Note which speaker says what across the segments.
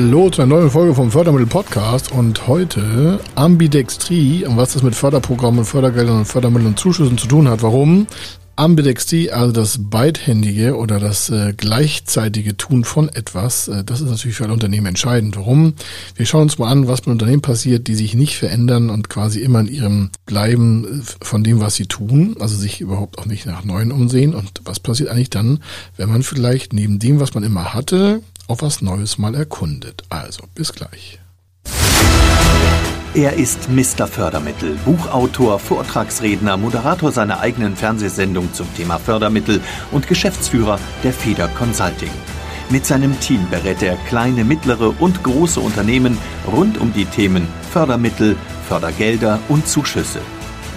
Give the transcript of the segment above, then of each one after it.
Speaker 1: Hallo zu einer neuen Folge vom Fördermittel Podcast und heute Ambidextrie und was das mit Förderprogrammen, Fördergeldern und Fördermitteln und Zuschüssen zu tun hat. Warum? Ambidextrie, also das beidhändige oder das äh, gleichzeitige Tun von etwas, äh, das ist natürlich für ein Unternehmen entscheidend. Warum? Wir schauen uns mal an, was mit Unternehmen passiert, die sich nicht verändern und quasi immer in ihrem bleiben äh, von dem, was sie tun, also sich überhaupt auch nicht nach Neuen umsehen. Und was passiert eigentlich dann, wenn man vielleicht neben dem, was man immer hatte, auch was Neues mal erkundet? Also, bis gleich.
Speaker 2: Er ist Mr. Fördermittel, Buchautor, Vortragsredner, Moderator seiner eigenen Fernsehsendung zum Thema Fördermittel und Geschäftsführer der Feder Consulting. Mit seinem Team berät er kleine, mittlere und große Unternehmen rund um die Themen Fördermittel, Fördergelder und Zuschüsse.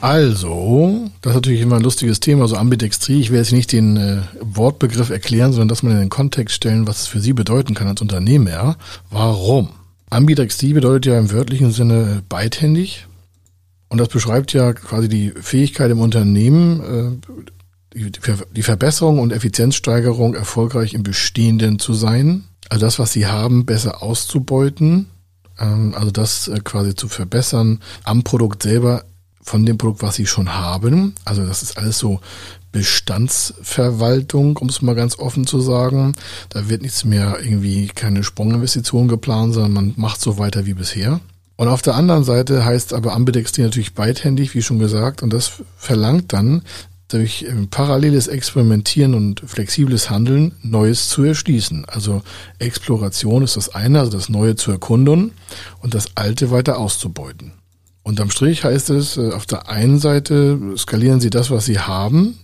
Speaker 1: Also, das ist natürlich immer ein lustiges Thema, so Ambidextrie. Ich werde jetzt nicht den äh, Wortbegriff erklären, sondern das mal in den Kontext stellen, was es für Sie bedeuten kann als Unternehmer. Warum? Ambidextrie bedeutet ja im wörtlichen Sinne beidhändig. Und das beschreibt ja quasi die Fähigkeit im Unternehmen, äh, die Verbesserung und Effizienzsteigerung erfolgreich im Bestehenden zu sein. Also das, was sie haben, besser auszubeuten. Ähm, also das äh, quasi zu verbessern am Produkt selber von dem Produkt, was sie schon haben. Also das ist alles so Bestandsverwaltung, um es mal ganz offen zu sagen. Da wird nichts mehr irgendwie keine Sprunginvestition geplant, sondern man macht so weiter wie bisher. Und auf der anderen Seite heißt aber Ambidextrie natürlich beidhändig, wie schon gesagt, und das verlangt dann durch paralleles Experimentieren und flexibles Handeln Neues zu erschließen. Also Exploration ist das eine, also das Neue zu erkunden und das Alte weiter auszubeuten. Unterm Strich heißt es, äh, auf der einen Seite skalieren Sie das, was Sie haben,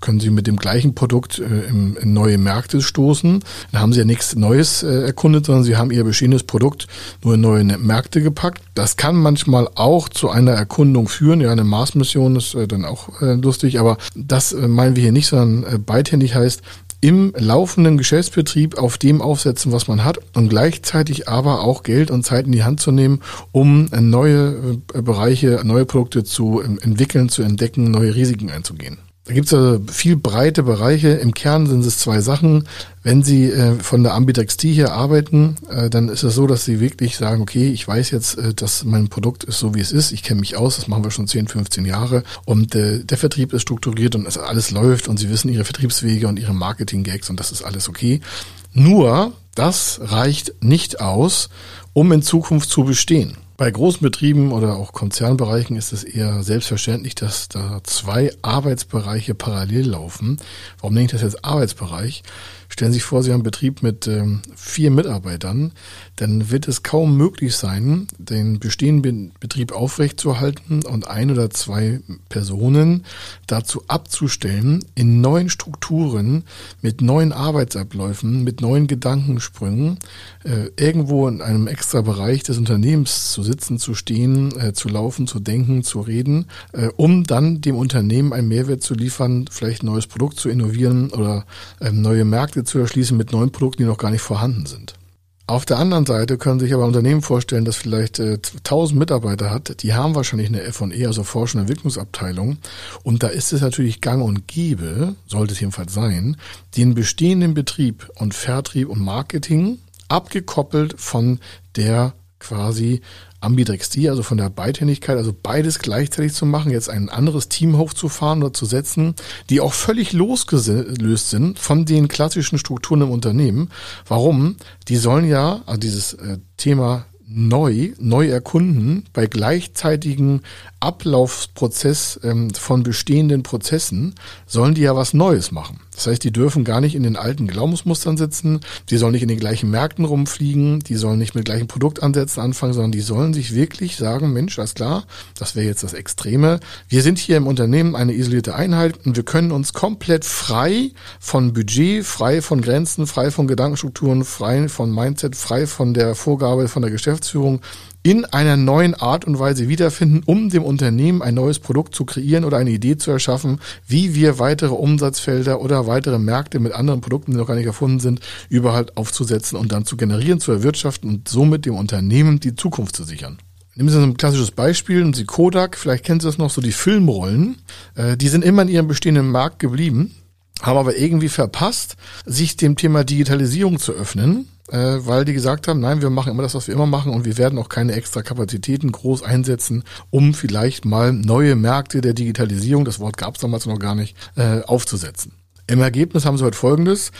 Speaker 1: können Sie mit dem gleichen Produkt äh, in, neue Märkte stoßen. Dann haben Sie ja nichts Neues äh, erkundet, sondern Sie haben Ihr bestehendes Produkt nur in neue Märkte gepackt. Das kann manchmal auch zu einer Erkundung führen. Ja, eine Mars-Mission ist dann auch lustig, aber das meinen wir hier nicht, sondern beidhändig heißt, im laufenden Geschäftsbetrieb auf dem aufsetzen, was man hat und gleichzeitig aber auch Geld und Zeit in die Hand zu nehmen, um neue äh, Bereiche, neue Produkte zu ähm, entwickeln, zu entdecken, neue Risiken einzugehen. Da gibt es also viel breite Bereiche. Im Kern sind es zwei Sachen. Wenn Sie äh, von der Ambidextrie hier arbeiten, äh, dann ist es so, dass Sie wirklich sagen, okay, ich weiß jetzt, äh, dass mein Produkt ist so, wie es ist. Ich kenne mich aus, das machen wir schon 10, 15 Jahre. Und äh, der Vertrieb ist strukturiert und es alles läuft und Sie wissen Ihre Vertriebswege und Ihre Marketing-Gags und das ist alles okay. Nur, das reicht nicht aus, um in Zukunft zu bestehen. Bei großen Betrieben oder auch Konzernbereichen ist es eher selbstverständlich, dass da zwei Arbeitsbereiche parallel laufen. Warum nenne ich das jetzt Arbeitsbereich? Stellen Sie sich vor, Sie haben einen Betrieb mit ähm, vier Mitarbeitern, dann wird es kaum möglich sein, den bestehenden Betrieb aufrechtzuerhalten und ein oder zwei Personen dazu abzustellen, in neuen Strukturen, mit neuen Arbeitsabläufen, mit neuen Gedankensprüngen, äh, irgendwo in einem extra Bereich des Unternehmens zu sitzen, zu stehen, äh, zu laufen, zu denken, zu reden, äh, um dann dem Unternehmen einen Mehrwert zu liefern, vielleicht ein neues Produkt zu innovieren oder ähm, neue Märkte zu erschließen mit neuen Produkten, die noch gar nicht vorhanden sind. Auf der anderen Seite können sich aber Unternehmen vorstellen, das vielleicht äh, 1000 Mitarbeiter hat. Die haben wahrscheinlich eine F&E, also Forschung- und Entwicklungsabteilung. Und da ist es natürlich gang und gäbe, sollte es jedenfalls sein, den bestehenden Betrieb und Vertrieb und Marketing abgekoppelt von der quasi Ambidextrie, also von der Beidhändigkeit, also beides gleichzeitig zu machen, jetzt ein anderes Team hochzufahren oder zu setzen, die auch völlig losgelöst sind von den klassischen Strukturen im Unternehmen. Warum? Die sollen ja, also dieses äh, Thema neu, neu erkunden bei gleichzeitigem Ablaufprozess ähm, von bestehenden Prozessen, sollen die ja was Neues machen. Das heißt, die dürfen gar nicht in den alten Glaubensmustern sitzen, die sollen nicht in den gleichen Märkten rumfliegen, die sollen nicht mit gleichen Produktansätzen anfangen, sondern die sollen sich wirklich sagen, Mensch, alles klar, das wäre jetzt das Extreme. Wir sind hier im Unternehmen eine isolierte Einheit und wir können uns komplett frei von Budget, frei von Grenzen, frei von Gedankenstrukturen, frei von Mindset, frei von der Vorgabe von der Geschäftsführung in einer neuen Art und Weise wiederfinden, um dem Unternehmen ein neues Produkt zu kreieren oder eine Idee zu erschaffen, wie wir weitere Umsatzfelder oder weitere Märkte mit anderen Produkten, die noch gar nicht erfunden sind, überall aufzusetzen und dann zu generieren, zu erwirtschaften und somit dem Unternehmen die Zukunft zu sichern. Nehmen Sie ein klassisches Beispiel, und Sie Kodak, vielleicht kennen Sie das noch, so die Filmrollen, äh, die sind immer in ihrem bestehenden Markt geblieben, haben aber irgendwie verpasst, sich dem Thema Digitalisierung zu öffnen äh, weil die gesagt haben, nein, wir machen immer das, was wir immer machen und wir werden auch keine extra Kapazitäten groß einsetzen, um vielleicht mal neue Märkte der Digitalisierung, das Wort gab es damals noch gar nicht, äh, aufzusetzen. Im Ergebnis haben sie heute Folgendes.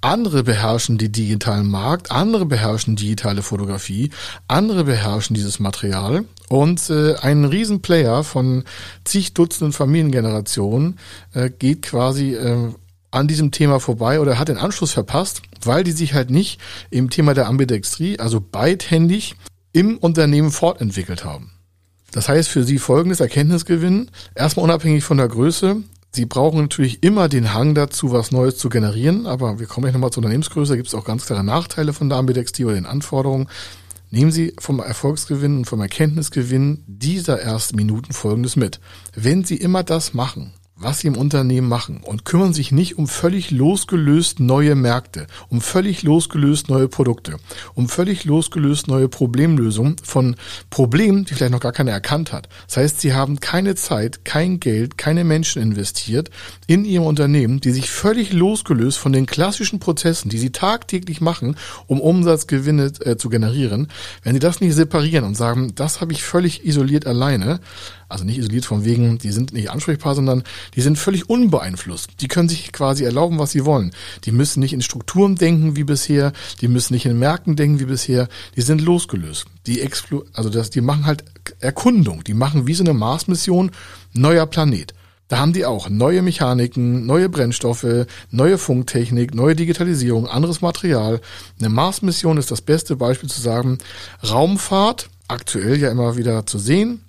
Speaker 1: Andere beherrschen die digitalen Markt, andere beherrschen digitale Fotografie, andere beherrschen dieses Material und äh, ein Riesenplayer von zig Dutzenden Familiengenerationen äh, geht quasi äh, an diesem Thema vorbei oder hat den Anschluss verpasst, weil die sich halt nicht im Thema der Ambidextrie, also beidhändig, im Unternehmen fortentwickelt haben. Das heißt für Sie folgendes Erkenntnisgewinn, erstmal unabhängig von der Größe. Sie brauchen natürlich immer den Hang dazu, was Neues zu generieren, aber wir kommen gleich nochmal zur Unternehmensgröße, da gibt es auch ganz klare Nachteile von der Ambidextrie oder den Anforderungen. Nehmen Sie vom Erfolgsgewinn und vom Erkenntnisgewinn dieser ersten Minuten Folgendes mit. Wenn Sie immer das machen, was sie im Unternehmen machen und kümmern sich nicht um völlig losgelöst neue Märkte, um völlig losgelöst neue Produkte, um völlig losgelöst neue Problemlösungen von Problemen, die vielleicht noch gar keiner erkannt hat. Das heißt, sie haben keine Zeit, kein Geld, keine Menschen investiert in ihrem Unternehmen, die sich völlig losgelöst von den klassischen Prozessen, die sie tagtäglich machen, um Umsatzgewinne äh, zu generieren, wenn sie das nicht separieren und sagen, das habe ich völlig isoliert alleine, also nicht isoliert von wegen, die sind nicht ansprechbar, sondern die sind völlig unbeeinflusst. Die können sich quasi erlauben, was sie wollen. Die müssen nicht in Strukturen denken wie bisher, die müssen nicht in Märkten denken wie bisher, die sind losgelöst. Die explo also das, die machen halt Erkundung, die machen wie so eine Mars-Mission, neuer Planet. Da haben die auch neue Mechaniken, neue Brennstoffe, neue Funktechnik, neue Digitalisierung, anderes Material. Eine Mars-Mission ist das beste Beispiel zu sagen, Raumfahrt, aktuell ja immer wieder zu sehen,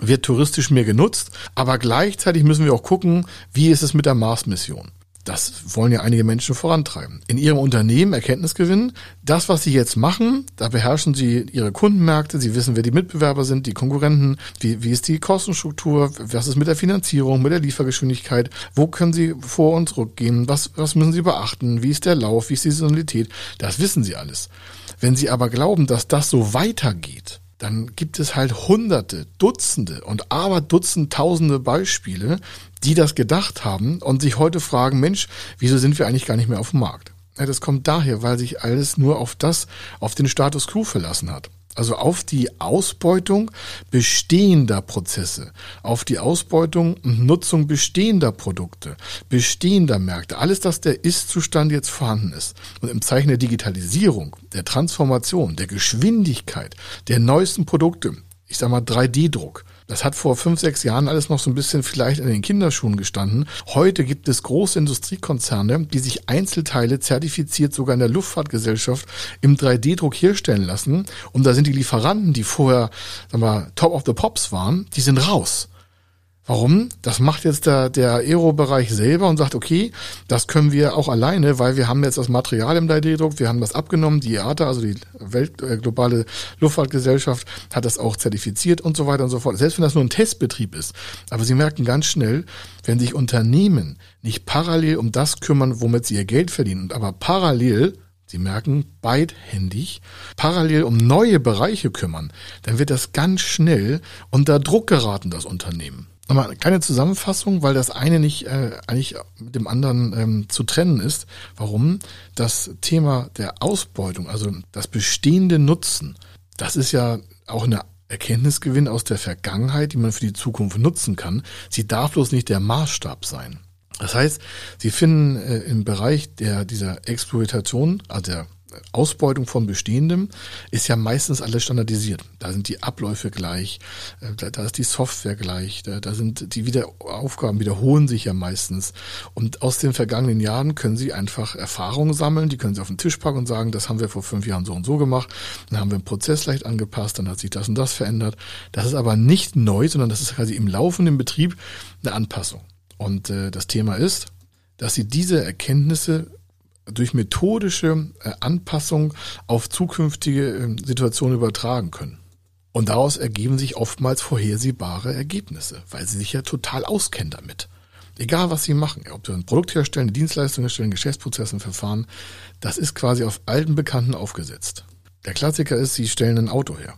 Speaker 1: wird touristisch mehr genutzt, aber gleichzeitig müssen wir auch gucken, wie ist es mit der Mars-Mission. Das wollen ja einige Menschen vorantreiben. In ihrem Unternehmen Erkenntnis gewinnen. Das, was sie jetzt machen, da beherrschen sie ihre Kundenmärkte. Sie wissen, wer die Mitbewerber sind, die Konkurrenten. Wie, wie ist die Kostenstruktur? Was ist mit der Finanzierung, mit der Liefergeschwindigkeit? Wo können sie vor und zurückgehen? Was, was müssen sie beachten? Wie ist der Lauf? Wie ist die Saisonalität? Das wissen sie alles. Wenn sie aber glauben, dass das so weitergeht, dann gibt es halt hunderte, Dutzende und aber Dutzend tausende Beispiele, die das gedacht haben und sich heute fragen, Mensch, wieso sind wir eigentlich gar nicht mehr auf dem Markt? Ja, das kommt daher, weil sich alles nur auf das, auf den Status quo verlassen hat also auf die Ausbeutung bestehender Prozesse, auf die Ausbeutung und Nutzung bestehender Produkte, bestehender Märkte, alles das der Ist-Zustand jetzt vorhanden ist. Und im Zeichen der Digitalisierung, der Transformation, der Geschwindigkeit, der neuesten Produkte, ich sag mal 3D-Druck, das hat vor fünf, sechs Jahren alles noch so ein bisschen vielleicht in den Kinderschuhen gestanden. Heute gibt es große Industriekonzerne, die sich Einzelteile zertifiziert sogar in der Luftfahrtgesellschaft im 3D-Druck herstellen lassen. Und da sind die Lieferanten, die vorher sagen wir, Top of the Pops waren, die sind raus. Warum? Das macht jetzt der, der Aero-Bereich selber und sagt, okay, das können wir auch alleine, weil wir haben jetzt das Material im 3D-Druck, wir haben das abgenommen, die IATA, also die Welt, äh, globale Luftfahrtgesellschaft, hat das auch zertifiziert und so weiter und so fort. Selbst wenn das nur ein Testbetrieb ist. Aber Sie merken ganz schnell, wenn sich Unternehmen nicht parallel um das kümmern, womit sie ihr Geld verdienen, aber parallel Sie merken, beidhändig, parallel um neue Bereiche kümmern, dann wird das ganz schnell unter Druck geraten, das Unternehmen. Nochmal keine Zusammenfassung, weil das eine nicht äh, eigentlich mit dem anderen ähm, zu trennen ist. Warum? Das Thema der Ausbeutung, also das bestehende Nutzen, das ist ja auch eine Erkenntnisgewinn aus der Vergangenheit, die man für die Zukunft nutzen kann. Sie darf bloß nicht der Maßstab sein. Das heißt, Sie finden äh, im Bereich der dieser Exploitation, also der Ausbeutung von Bestehendem ist ja meistens alles standardisiert. Da sind die Abläufe gleich, äh, da, ist die Software gleich, da, da sind die wieder Aufgaben wiederholen sich ja meistens. Und aus den vergangenen Jahren können Sie einfach Erfahrungen sammeln, die können Sie auf den Tisch packen und sagen, das haben wir vor fünf Jahren so und so gemacht, dann haben wir einen Prozess leicht angepasst, dann hat sich das und das verändert. Das ist aber nicht neu, sondern das ist quasi im laufenden Betrieb eine Anpassung. Und äh, das Thema ist, dass Sie diese Erkenntnisse durch methodische äh, Anpassung auf zukünftige ähm, Situationen übertragen können. Und daraus ergeben sich oftmals vorhersehbare Ergebnisse, weil sie sich ja total auskennen damit. Egal was sie machen, ob sie ein Produkt herstellen, eine Dienstleistung herstellen, Geschäftsprozesse, ein Verfahren, das ist quasi auf alten Bekannten aufgesetzt. Der Klassiker ist, sie stellen ein Auto her.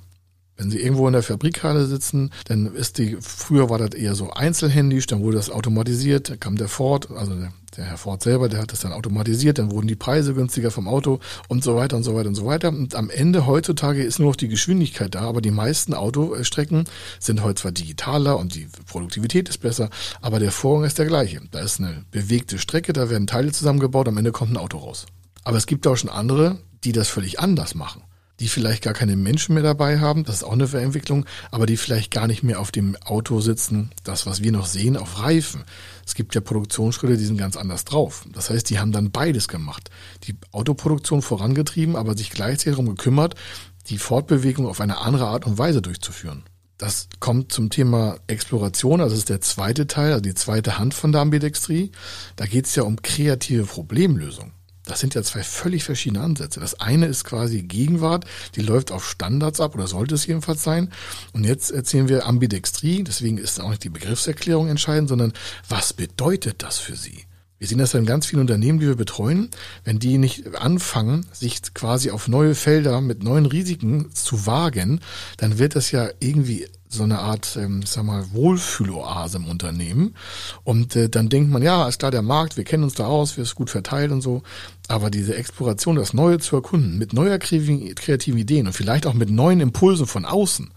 Speaker 1: Wenn Sie irgendwo in der Fabrikhalle sitzen, dann ist die, früher war das eher so einzelhändisch, dann wurde das automatisiert, dann kam der Ford, also der, der Herr Ford selber, der hat das dann automatisiert, dann wurden die Preise günstiger vom Auto und so weiter und so weiter und so weiter. Und am Ende heutzutage ist nur noch die Geschwindigkeit da, aber die meisten Autostrecken sind heute zwar digitaler und die Produktivität ist besser, aber der Vorgang ist der gleiche. Da ist eine bewegte Strecke, da werden Teile zusammengebaut, am Ende kommt ein Auto raus. Aber es gibt auch schon andere, die das völlig anders machen die vielleicht gar keine Menschen mehr dabei haben, das ist auch eine Verentwicklung, aber die vielleicht gar nicht mehr auf dem Auto sitzen, das, was wir noch sehen, auf Reifen. Es gibt ja Produktionsschritte, die sind ganz anders drauf. Das heißt, die haben dann beides gemacht. Die Autoproduktion vorangetrieben, aber sich gleichzeitig darum gekümmert, die Fortbewegung auf eine andere Art und Weise durchzuführen. Das kommt zum Thema Exploration, also das ist der zweite Teil, also die zweite Hand von der Ambidextrie. Da geht es ja um kreative Problemlösung. Das sind ja zwei völlig verschiedene Ansätze. Das eine ist quasi Gegenwart, die läuft auf Standards ab oder sollte es jedenfalls sein. Und jetzt erzählen wir Ambidextrie, deswegen ist auch nicht die Begriffserklärung entscheidend, sondern was bedeutet das für Sie? Wir sehen das ja in ganz vielen Unternehmen, die wir betreuen. Wenn die nicht anfangen, sich quasi auf neue Felder mit neuen Risiken zu wagen, dann wird das ja irgendwie so eine Art, ähm, sag mal, Wohlfühloase im Unternehmen. Und äh, dann denkt man, ja, ist klar der Markt, wir kennen uns da aus, wir sind gut verteilt und so. Aber diese Exploration, das Neue zu erkunden, mit neuer kreativen Ideen und vielleicht auch mit neuen Impulsen von außen,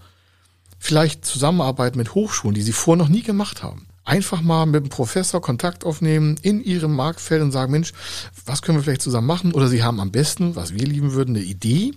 Speaker 1: vielleicht Zusammenarbeit mit Hochschulen, die sie vorher noch nie gemacht haben. Einfach mal mit einem Professor Kontakt aufnehmen in ihrem Marktfeld und sagen, Mensch, was können wir vielleicht zusammen machen? Oder sie haben am besten, was wir lieben würden, eine Idee,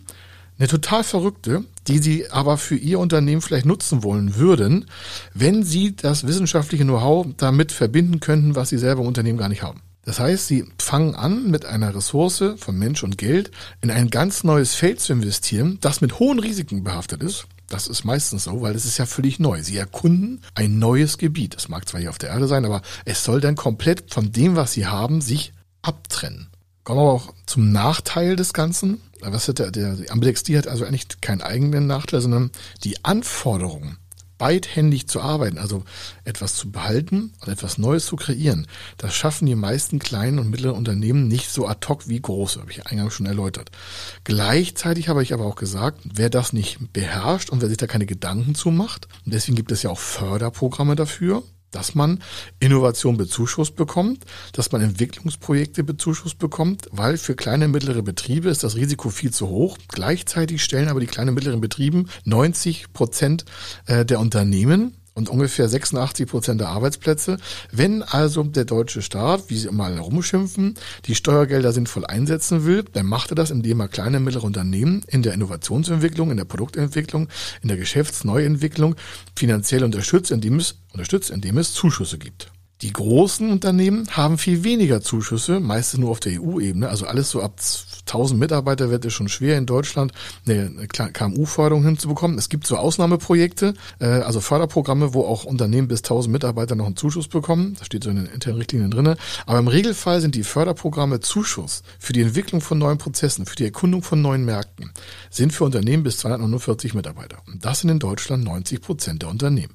Speaker 1: eine total verrückte, die Sie aber für Ihr Unternehmen vielleicht nutzen wollen würden, wenn Sie das wissenschaftliche Know-how damit verbinden könnten, was Sie selber im Unternehmen gar nicht haben. Das heißt, Sie fangen an, mit einer Ressource von Mensch und Geld in ein ganz neues Feld zu investieren, das mit hohen Risiken behaftet ist. Das ist meistens so, weil es ist ja völlig neu. Sie erkunden ein neues Gebiet. Das mag zwar hier auf der Erde sein, aber es soll dann komplett von dem, was Sie haben, sich abtrennen. Kommen wir auch zum Nachteil des Ganzen. Was hat der, der Ambidextrie hat also eigentlich keinen eigenen Nachteil, sondern die Anforderungen, beidhändig zu arbeiten, also etwas zu behalten und etwas Neues zu kreieren, das schaffen die meisten kleinen und mittleren Unternehmen nicht so ad hoc wie große, habe ich eingangs schon erläutert. Gleichzeitig habe ich aber auch gesagt, wer das nicht beherrscht und wer sich da keine Gedanken zu macht, und deswegen gibt es ja auch Förderprogramme dafür, dass man Innovation bezuschusst bekommt, dass man Entwicklungsprojekte bezuschusst bekommt, weil für kleine und mittlere Betriebe ist das Risiko viel zu hoch. Gleichzeitig stellen aber die kleinen und mittleren Betrieben 90 Prozent äh, der Unternehmen und ungefähr 86 Prozent der Arbeitsplätze. Wenn also der deutsche Staat, wie sie mal herumschimpfen, die Steuergelder sinnvoll einsetzen will, dann macht er das, indem er kleine und mittlere Unternehmen in der Innovationsentwicklung, in der Produktentwicklung, in der Geschäftsneuentwicklung finanziell unterstützt, indem es, unterstützt, indem es Zuschüsse gibt. Die großen Unternehmen haben viel weniger Zuschüsse, meistens nur auf der EU-Ebene. Also alles so ab 1000 Mitarbeiter wird es schon schwer in Deutschland eine KMU-Förderung hinzubekommen. Es gibt so Ausnahmeprojekte, äh, also Förderprogramme, wo auch Unternehmen bis 1000 Mitarbeiter noch einen Zuschuss bekommen. Das steht so in den internen Richtlinien drin. Aber im Regelfall sind die Förderprogramme Zuschuss für die Entwicklung von neuen Prozessen, für die Erkundung von neuen Märkten, sind für Unternehmen bis 249 Mitarbeiter. Und das sind in Deutschland 90 Prozent der Unternehmen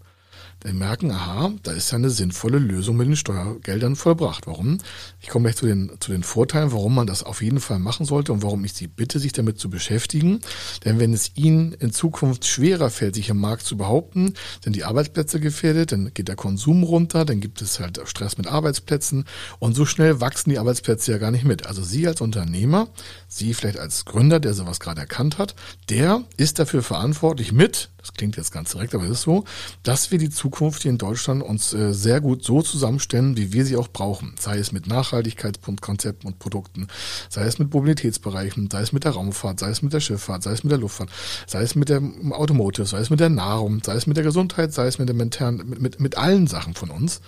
Speaker 1: dann merken, aha, da ist ja eine sinnvolle Lösung mit den Steuergeldern vollbracht. Warum? Ich komme gleich zu den, zu den Vorteilen, warum man das auf jeden Fall machen sollte und warum ich Sie bitte, sich damit zu beschäftigen. Denn wenn es Ihnen in Zukunft schwerer fällt, sich im Markt zu behaupten, sind die Arbeitsplätze gefährdet, dann geht der Konsum runter, dann gibt es halt Stress mit Arbeitsplätzen und so schnell wachsen die Arbeitsplätze ja gar nicht mit. Also Sie als Unternehmer, Sie vielleicht als Gründer, der sowas gerade erkannt hat, der ist dafür verantwortlich mit, das klingt jetzt ganz direkt, aber es ist so, dass wir die Zukunft hier in Deutschland uns äh, sehr gut so zusammenstellen, wie wir sie auch brauchen. Sei es mit Nachhaltigkeitskonzepten und Produkten, sei es mit Mobilitätsbereichen, sei es mit der Raumfahrt, sei es mit der Schifffahrt, sei es mit der Luftfahrt, sei es mit der Automotive, sei es mit der Nahrung, sei es mit der Gesundheit, sei es mit der mentalen, mit, mit, mit allen Sachen von uns,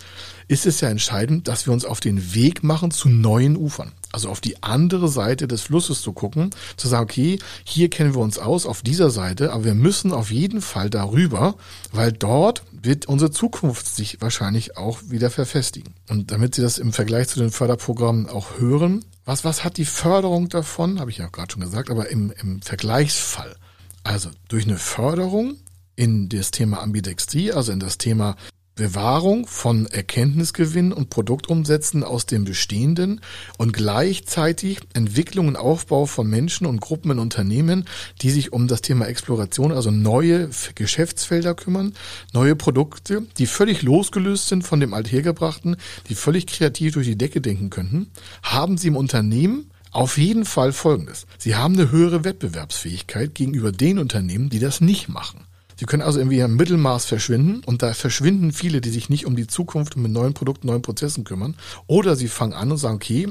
Speaker 1: ist es ja entscheidend, dass wir uns auf den Weg machen zu neuen Ufern. Also auf die andere Seite des Flusses zu gucken, zu sagen, okay, hier kennen wir uns aus auf dieser Seite, aber wir müssen auf jeden Fall darüber, weil dort wird unsere Zukunft sich wahrscheinlich auch wieder verfestigen. Und damit Sie das im Vergleich zu den Förderprogrammen auch hören, was, was hat die Förderung davon? Habe ich ja gerade schon gesagt, aber im, im Vergleichsfall. Also durch eine Förderung in das Thema Ambidextrie, also in das Thema Bewahrung von Erkenntnisgewinn und Produktumsätzen aus dem Bestehenden und gleichzeitig Entwicklung und Aufbau von Menschen und Gruppen in Unternehmen, die sich um das Thema Exploration, also neue Geschäftsfelder kümmern, neue Produkte, die völlig losgelöst sind von dem Althergebrachten, die völlig kreativ durch die Decke denken könnten, haben sie im Unternehmen auf jeden Fall Folgendes. Sie haben eine höhere Wettbewerbsfähigkeit gegenüber den Unternehmen, die das nicht machen. Sie können also irgendwie im Mittelmaß verschwinden und da verschwinden viele, die sich nicht um die Zukunft und mit neuen Produkten, neuen Prozessen kümmern. Oder sie fangen an und sagen, okay,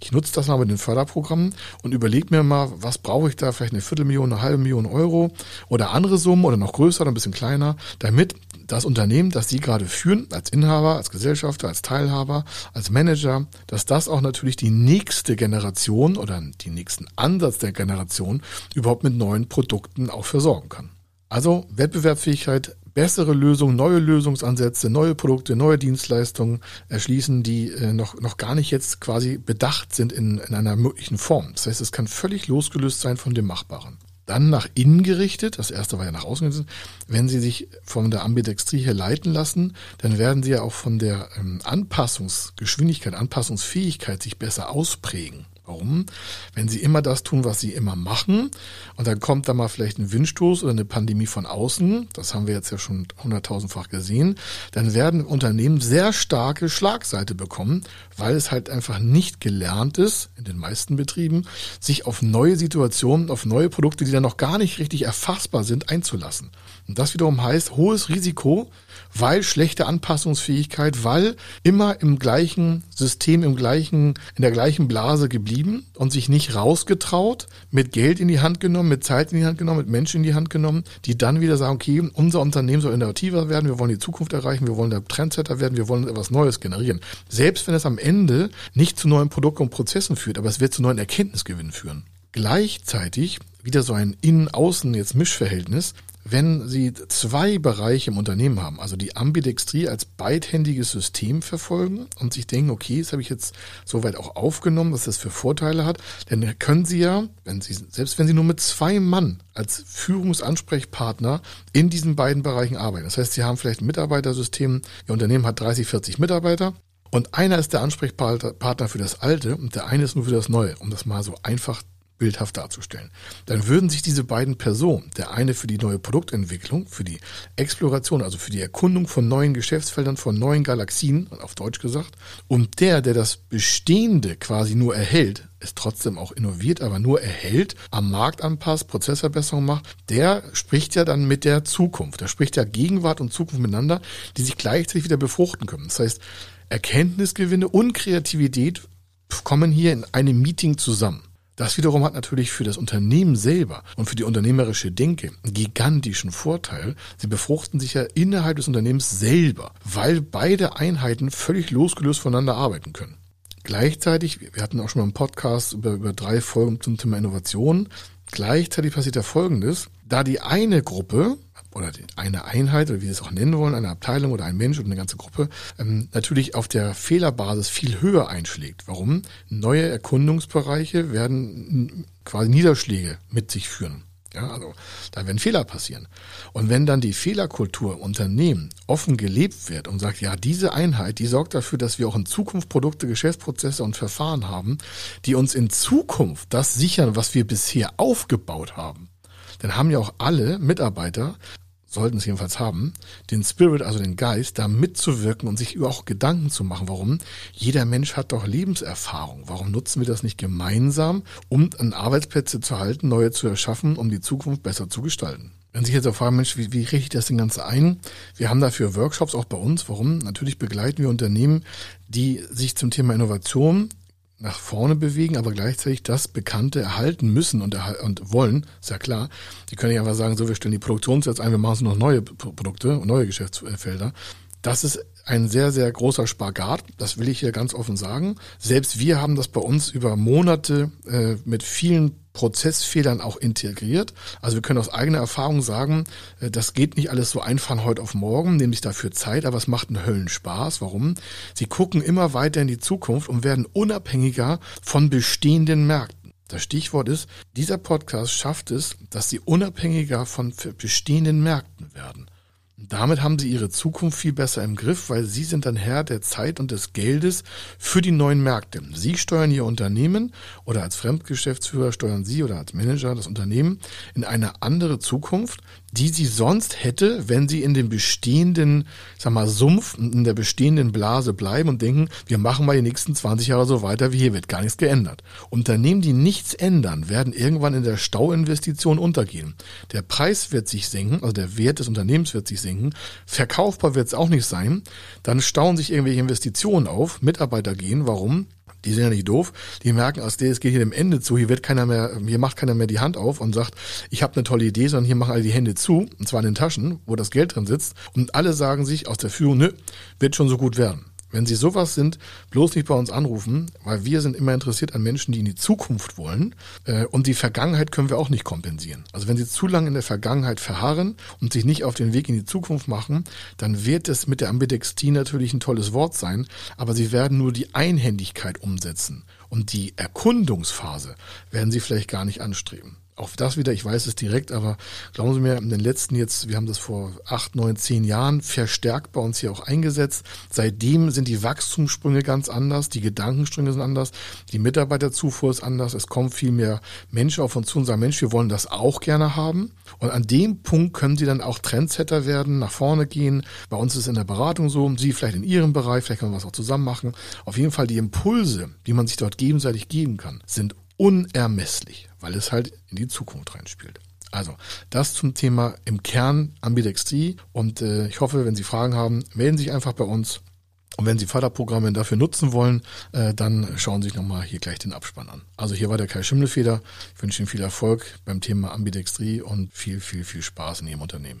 Speaker 1: ich nutze das mal mit den Förderprogrammen und überlege mir mal, was brauche ich da, vielleicht eine Viertelmillion, eine halbe Million Euro oder andere Summen oder noch größer oder ein bisschen kleiner, damit das Unternehmen, das Sie gerade führen, als Inhaber, als Gesellschafter, als Teilhaber, als Manager, dass das auch natürlich die nächste Generation oder die nächsten Ansatz der Generation überhaupt mit neuen Produkten auch versorgen kann. Also Wettbewerbsfähigkeit, bessere Lösungen, neue Lösungsansätze, neue Produkte, neue Dienstleistungen erschließen, die äh, noch, noch gar nicht jetzt quasi bedacht sind in, in einer möglichen Form. Das heißt, es kann völlig losgelöst sein von dem Machbaren. Dann nach innen gerichtet, das erste war ja nach außen gerichtet, wenn Sie sich von der Ambidextrie hier leiten lassen, dann werden Sie ja auch von der ähm, Anpassungsgeschwindigkeit, Anpassungsfähigkeit sich besser ausprägen. Warum? Wenn sie immer das tun, was sie immer machen, und dann kommt da mal vielleicht ein Windstoß oder eine Pandemie von außen, das haben wir jetzt ja schon hunderttausendfach gesehen, dann werden Unternehmen sehr starke Schlagseite bekommen, weil es halt einfach nicht gelernt ist, in den meisten Betrieben, sich auf neue Situationen, auf neue Produkte, die dann noch gar nicht richtig erfassbar sind, einzulassen. Und das wiederum heißt hohes Risiko, weil schlechte Anpassungsfähigkeit, weil immer im gleichen System, im gleichen, in der gleichen Blase geblieben und sich nicht rausgetraut, mit Geld in die Hand genommen, mit Zeit in die Hand genommen, mit Menschen in die Hand genommen, die dann wieder sagen, okay, unser Unternehmen soll innovativer werden, wir wollen die Zukunft erreichen, wir wollen der Trendsetter werden, wir wollen etwas Neues generieren. Selbst wenn es am Ende nicht zu neuen Produkten und Prozessen führt, aber es wird zu neuen Erkenntnisgewinnen führen. Gleichzeitig wieder so ein Innen-Außen jetzt Mischverhältnis, wenn Sie zwei Bereiche im Unternehmen haben, also die Ambidextrie als beidhändiges System verfolgen und sich denken, okay, das habe ich jetzt soweit auch aufgenommen, dass das für Vorteile hat, dann können Sie ja, wenn Sie, selbst wenn Sie nur mit zwei Mann als Führungsansprechpartner in diesen beiden Bereichen arbeiten. Das heißt, Sie haben vielleicht ein Mitarbeitersystem, Ihr Unternehmen hat 30, 40 Mitarbeiter und einer ist der Ansprechpartner für das Alte und der eine ist nur für das Neue, um das mal so einfach bildhaft darzustellen. Dann würden sich diese beiden Personen, der eine für die neue Produktentwicklung, für die Exploration, also für die Erkundung von neuen Geschäftsfeldern, von neuen Galaxien, auf Deutsch gesagt, und der, der das Bestehende quasi nur erhält, es trotzdem auch innoviert, aber nur erhält, am Markt anpasst, Prozessverbesserung macht, der spricht ja dann mit der Zukunft. Der spricht ja Gegenwart und Zukunft miteinander, die sich gleichzeitig wieder befruchten können. Das heißt, Erkenntnisgewinne und Kreativität kommen hier in einem Meeting zusammen. Das wiederum hat natürlich für das Unternehmen selber und für die unternehmerische Denke einen gigantischen Vorteil. Sie befruchten sich ja innerhalb des Unternehmens selber, weil beide Einheiten völlig losgelöst voneinander arbeiten können. Gleichzeitig, wir hatten auch schon mal einen Podcast über, über drei Folgen zum Thema Innovation. Gleichzeitig passiert ja Folgendes, da die eine Gruppe oder eine Einheit oder wie Sie es auch nennen wollen, eine Abteilung oder ein Mensch oder eine ganze Gruppe, ähm, natürlich auf der Fehlerbasis viel höher einschlägt. Warum? Neue Erkundungsbereiche werden quasi Niederschläge mit sich führen. Ja, also da werden Fehler passieren. Und wenn dann die Fehlerkultur im Unternehmen offen gelebt wird und sagt, ja, diese Einheit, die sorgt dafür, dass wir auch in Zukunft Produkte, Geschäftsprozesse und Verfahren haben, die uns in Zukunft das sichern, was wir bisher aufgebaut haben, dann haben ja auch alle Mitarbeiter sollten es jedenfalls haben, den Spirit, also den Geist, da mitzuwirken und sich auch Gedanken zu machen. Warum? Jeder Mensch hat doch Lebenserfahrung. Warum nutzen wir das nicht gemeinsam, um an Arbeitsplätze zu halten, neue zu erschaffen, um die Zukunft besser zu gestalten? Wenn sich jetzt auch fragen, Mensch, wie, wie richte ich das denn Ganze ein? Wir haben dafür Workshops auch bei uns. Warum? Natürlich begleiten wir Unternehmen, die sich zum Thema Innovation nach vorne bewegen, aber gleichzeitig das Bekannte erhalten müssen und, und wollen, ist ja klar. Die können nicht einfach sagen, so, wir stellen die Produktionssatz ein, wir machen noch neue Produkte und neue Geschäftsfelder. Das ist ein sehr, sehr großer Spagat. Das will ich hier ganz offen sagen. Selbst wir haben das bei uns über Monate äh, mit vielen Prozessfehlern auch integriert. Also wir können aus eigener Erfahrung sagen, äh, das geht nicht alles so einfach heute auf morgen, nehmen sich dafür Zeit, aber es macht einen Höllenspaß. Warum? Sie gucken immer weiter in die Zukunft und werden unabhängiger von bestehenden Märkten. Das Stichwort ist, dieser Podcast schafft es, dass sie unabhängiger von bestehenden Märkten werden. Damit haben sie ihre Zukunft viel besser im Griff, weil sie sind dann Herr der Zeit und des Geldes für die neuen Märkte. Sie steuern ihr Unternehmen oder als Fremdgeschäftsführer steuern Sie oder als Manager das Unternehmen in eine andere Zukunft, die sie sonst hätte, wenn sie in dem bestehenden, sag mal, Sumpf, in der bestehenden Blase bleiben und denken, wir machen mal die nächsten 20 Jahre so weiter, wie hier wird gar nichts geändert. Unternehmen, die nichts ändern, werden irgendwann in der Stauinvestition untergehen. Der Preis wird sich senken, also der Wert des Unternehmens wird sich senken, verkaufbar wird es auch nicht sein, dann stauen sich irgendwelche Investitionen auf, Mitarbeiter gehen, warum? Die sind ja nicht doof. Die merken, aus der es geht hier dem Ende zu. Hier wird keiner mehr, hier macht keiner mehr die Hand auf und sagt, ich habe eine tolle Idee, sondern hier machen alle die Hände zu, und zwar in den Taschen, wo das Geld drin sitzt. Und alle sagen sich aus der Führung, nö, wird schon so gut werden. Wenn Sie sowas sind, bloß nicht bei uns anrufen, weil wir sind immer interessiert an Menschen, die in die Zukunft wollen. Äh, und die Vergangenheit können wir auch nicht kompensieren. Also wenn Sie zu lange in der Vergangenheit verharren und sich nicht auf den Weg in die Zukunft machen, dann wird es mit der Ambidextrie natürlich ein tolles Wort sein, aber Sie werden nur die Einhändigkeit umsetzen. Und die Erkundungsphase werden Sie vielleicht gar nicht anstreben auch das wieder, ich weiß es direkt, aber glauben Sie mir, in den letzten jetzt, wir haben das vor acht, neun, zehn Jahren verstärkt bei uns hier auch eingesetzt. Seitdem sind die Wachstumssprünge ganz anders, die Gedankensprünge sind anders, die Mitarbeiterzufuhr ist anders, es kommen viel mehr Menschen auf uns zu und sagen, Mensch, wir wollen das auch gerne haben. Und an dem Punkt können Sie dann auch Trendsetter werden, nach vorne gehen. Bei uns ist es in der Beratung so, Sie vielleicht in Ihrem Bereich, vielleicht können wir was auch zusammen machen. Auf jeden Fall die Impulse, die man sich dort gegenseitig geben kann, sind unermesslich, weil es halt in die Zukunft reinspielt. Also, das zum Thema im Kern Ambidextrie und äh, ich hoffe, wenn Sie Fragen haben, melden Sie sich einfach bei uns. Und wenn Sie Förderprogramme dafür nutzen wollen, äh, dann schauen Sie sich nochmal hier gleich den Abspann an. Also hier war der Kai Schimmelfeder. Ich wünsche Ihnen viel Erfolg beim Thema Ambidextrie und viel, viel, viel Spaß in Ihrem Unternehmen.